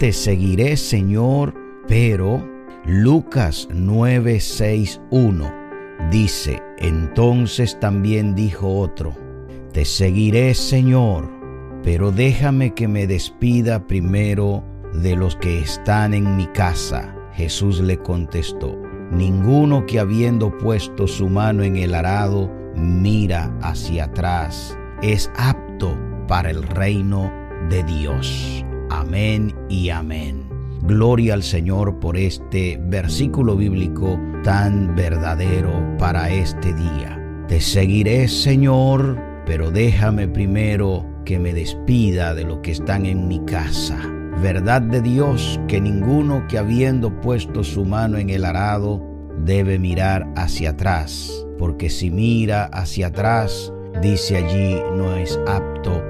te seguiré Señor, pero Lucas 9:61 dice, entonces también dijo otro, te seguiré Señor, pero déjame que me despida primero de los que están en mi casa. Jesús le contestó, ninguno que habiendo puesto su mano en el arado mira hacia atrás es apto para el reino de Dios. Amén y amén. Gloria al Señor por este versículo bíblico tan verdadero para este día. Te seguiré, Señor, pero déjame primero que me despida de lo que están en mi casa. Verdad de Dios que ninguno que habiendo puesto su mano en el arado debe mirar hacia atrás, porque si mira hacia atrás, dice allí, no es apto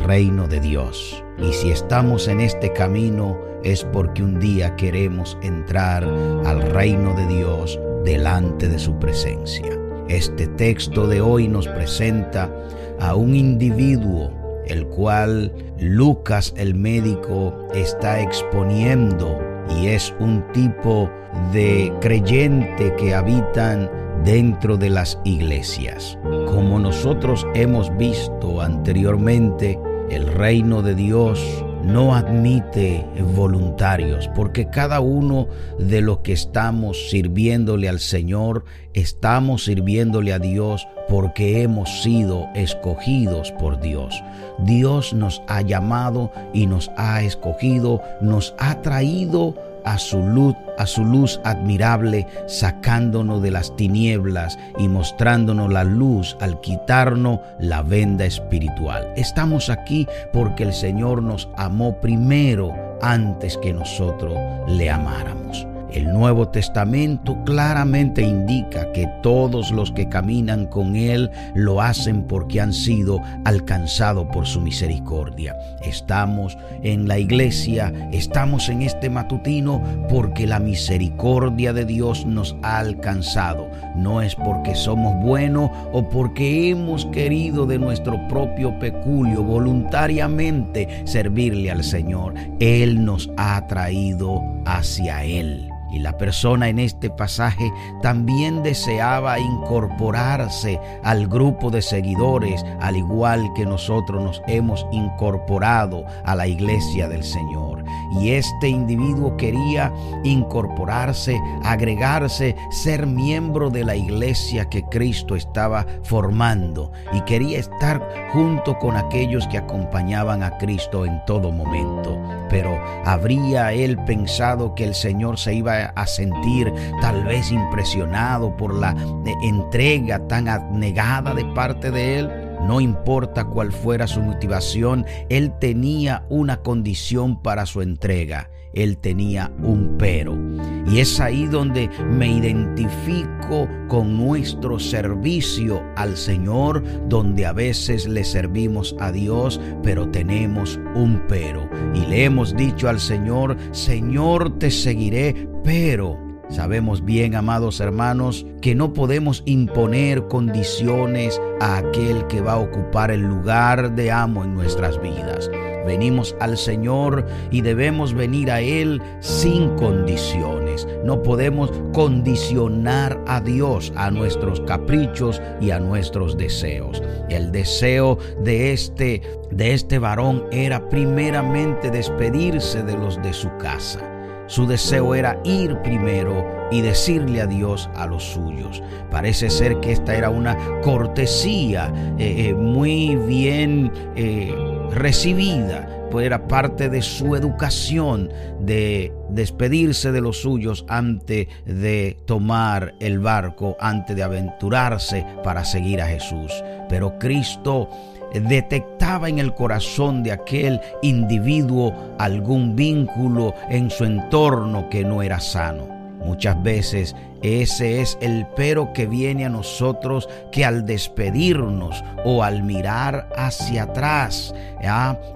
reino de Dios. Y si estamos en este camino es porque un día queremos entrar al reino de Dios delante de su presencia. Este texto de hoy nos presenta a un individuo el cual Lucas el médico está exponiendo y es un tipo de creyente que habitan dentro de las iglesias. Como nosotros hemos visto anteriormente, el reino de Dios no admite voluntarios, porque cada uno de los que estamos sirviéndole al Señor, estamos sirviéndole a Dios porque hemos sido escogidos por Dios. Dios nos ha llamado y nos ha escogido, nos ha traído a su luz, a su luz admirable, sacándonos de las tinieblas y mostrándonos la luz al quitarnos la venda espiritual. Estamos aquí porque el Señor nos amó primero antes que nosotros le amáramos. El Nuevo Testamento claramente indica que todos los que caminan con Él lo hacen porque han sido alcanzados por su misericordia. Estamos en la iglesia, estamos en este matutino porque la misericordia de Dios nos ha alcanzado. No es porque somos buenos o porque hemos querido de nuestro propio peculio voluntariamente servirle al Señor. Él nos ha traído hacia Él. Y la persona en este pasaje también deseaba incorporarse al grupo de seguidores, al igual que nosotros nos hemos incorporado a la iglesia del Señor. Y este individuo quería incorporarse, agregarse, ser miembro de la iglesia que Cristo estaba formando y quería estar junto con aquellos que acompañaban a Cristo en todo momento. Pero habría él pensado que el Señor se iba a sentir tal vez impresionado por la eh, entrega tan abnegada de parte de él. No importa cuál fuera su motivación, él tenía una condición para su entrega. Él tenía un pero. Y es ahí donde me identifico con nuestro servicio al Señor, donde a veces le servimos a Dios, pero tenemos un pero. Y le hemos dicho al Señor, Señor, te seguiré, pero Sabemos bien, amados hermanos, que no podemos imponer condiciones a aquel que va a ocupar el lugar de amo en nuestras vidas. Venimos al Señor y debemos venir a Él sin condiciones. No podemos condicionar a Dios a nuestros caprichos y a nuestros deseos. El deseo de este de este varón era primeramente despedirse de los de su casa. Su deseo era ir primero y decirle adiós a los suyos. Parece ser que esta era una cortesía eh, eh, muy bien eh, recibida, pues era parte de su educación de despedirse de los suyos antes de tomar el barco, antes de aventurarse para seguir a Jesús. Pero Cristo detectaba en el corazón de aquel individuo algún vínculo en su entorno que no era sano. Muchas veces ese es el pero que viene a nosotros que al despedirnos o al mirar hacia atrás,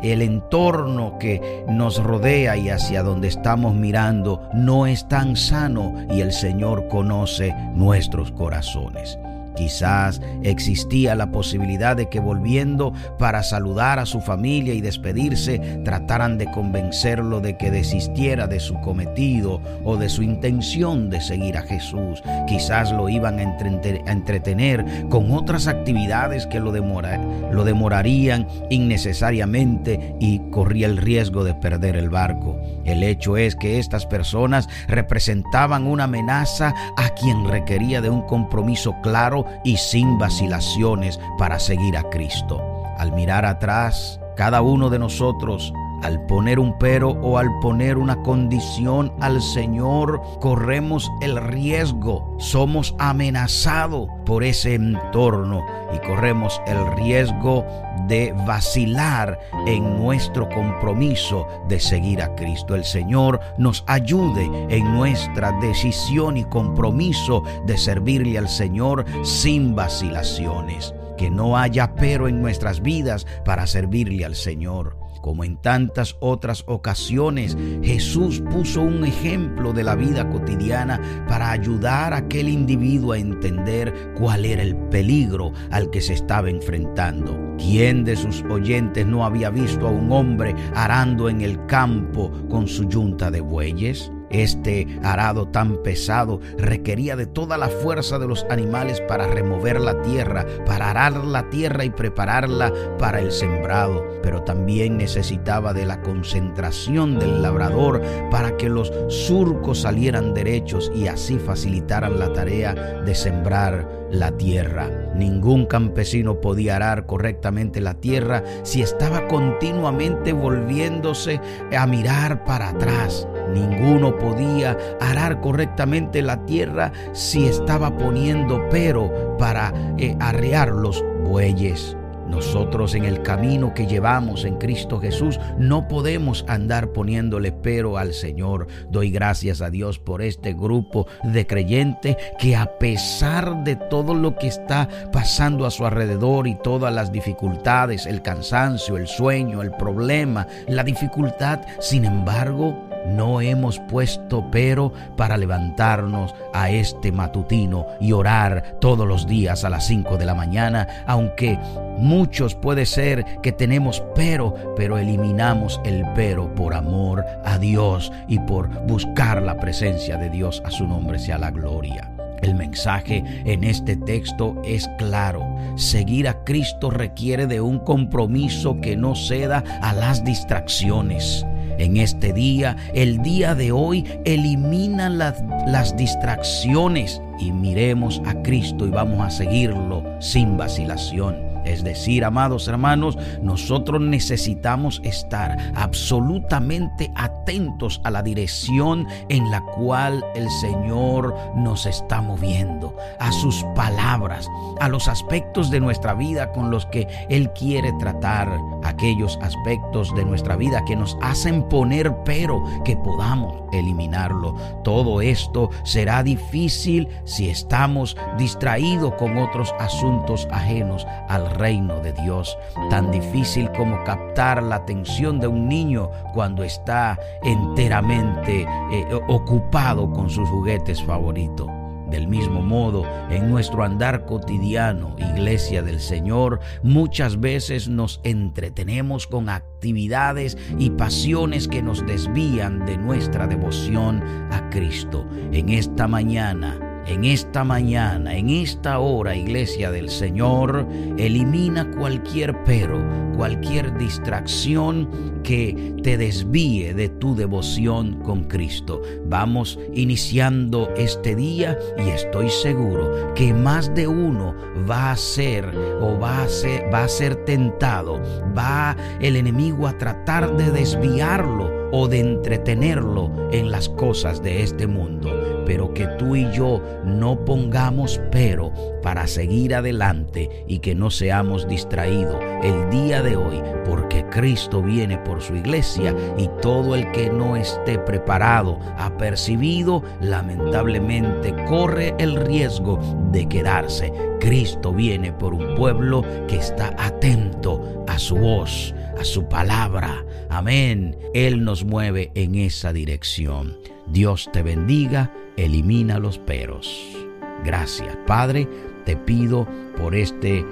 el entorno que nos rodea y hacia donde estamos mirando no es tan sano y el Señor conoce nuestros corazones. Quizás existía la posibilidad de que volviendo para saludar a su familia y despedirse, trataran de convencerlo de que desistiera de su cometido o de su intención de seguir a Jesús. Quizás lo iban a entretener con otras actividades que lo, lo demorarían innecesariamente y corría el riesgo de perder el barco. El hecho es que estas personas representaban una amenaza a quien requería de un compromiso claro y sin vacilaciones para seguir a Cristo. Al mirar atrás, cada uno de nosotros al poner un pero o al poner una condición al Señor, corremos el riesgo, somos amenazados por ese entorno y corremos el riesgo de vacilar en nuestro compromiso de seguir a Cristo. El Señor nos ayude en nuestra decisión y compromiso de servirle al Señor sin vacilaciones. Que no haya pero en nuestras vidas para servirle al Señor. Como en tantas otras ocasiones, Jesús puso un ejemplo de la vida cotidiana para ayudar a aquel individuo a entender cuál era el peligro al que se estaba enfrentando. ¿Quién de sus oyentes no había visto a un hombre arando en el campo con su yunta de bueyes? Este arado tan pesado requería de toda la fuerza de los animales para remover la tierra, para arar la tierra y prepararla para el sembrado, pero también necesitaba de la concentración del labrador para que los surcos salieran derechos y así facilitaran la tarea de sembrar la tierra. Ningún campesino podía arar correctamente la tierra si estaba continuamente volviéndose a mirar para atrás. Ninguno podía arar correctamente la tierra si estaba poniendo pero para eh, arrear los bueyes. Nosotros en el camino que llevamos en Cristo Jesús no podemos andar poniéndole pero al Señor. Doy gracias a Dios por este grupo de creyentes que a pesar de todo lo que está pasando a su alrededor y todas las dificultades, el cansancio, el sueño, el problema, la dificultad, sin embargo, no hemos puesto pero para levantarnos a este matutino y orar todos los días a las 5 de la mañana, aunque muchos puede ser que tenemos pero, pero eliminamos el pero por amor a Dios y por buscar la presencia de Dios. A su nombre sea la gloria. El mensaje en este texto es claro. Seguir a Cristo requiere de un compromiso que no ceda a las distracciones. En este día, el día de hoy, elimina las, las distracciones y miremos a Cristo y vamos a seguirlo sin vacilación. Es decir, amados hermanos, nosotros necesitamos estar absolutamente atentos a la dirección en la cual el Señor nos está moviendo, a sus palabras, a los aspectos de nuestra vida con los que Él quiere tratar, aquellos aspectos de nuestra vida que nos hacen poner pero que podamos eliminarlo. Todo esto será difícil si estamos distraídos con otros asuntos ajenos al reino de Dios. Tan difícil como captar la atención de un niño cuando está enteramente eh, ocupado con sus juguetes favoritos. Del mismo modo, en nuestro andar cotidiano, iglesia del Señor, muchas veces nos entretenemos con actividades y pasiones que nos desvían de nuestra devoción a Cristo. En esta mañana, en esta mañana, en esta hora, iglesia del Señor, elimina cualquier pero, cualquier distracción que te desvíe de tu devoción con Cristo. Vamos iniciando este día y estoy seguro que más de uno va a ser o va a ser, va a ser tentado, va el enemigo a tratar de desviarlo o de entretenerlo en las cosas de este mundo pero que tú y yo no pongamos pero para seguir adelante y que no seamos distraídos el día de hoy, porque Cristo viene por su iglesia y todo el que no esté preparado, apercibido, lamentablemente corre el riesgo de quedarse. Cristo viene por un pueblo que está atento a su voz, a su palabra. Amén. Él nos mueve en esa dirección. Dios te bendiga, elimina los peros. Gracias, Padre, te pido por este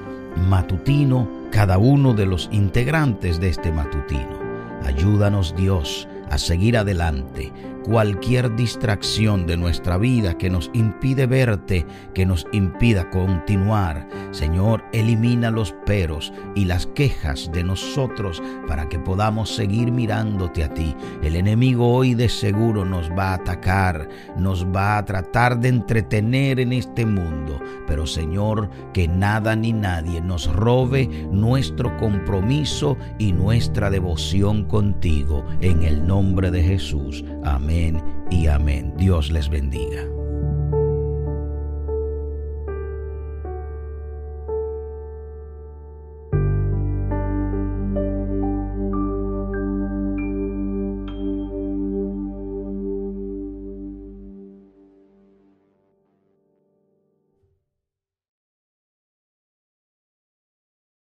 matutino, cada uno de los integrantes de este matutino. Ayúdanos Dios a seguir adelante cualquier distracción de nuestra vida que nos impide verte, que nos impida continuar. Señor, elimina los peros y las quejas de nosotros para que podamos seguir mirándote a ti. El enemigo hoy de seguro nos va a atacar, nos va a tratar de entretener en este mundo, pero Señor, que nada ni nadie nos robe nuestro compromiso y nuestra devoción contigo. En el nombre de Jesús. Amén y amén. Dios les bendiga.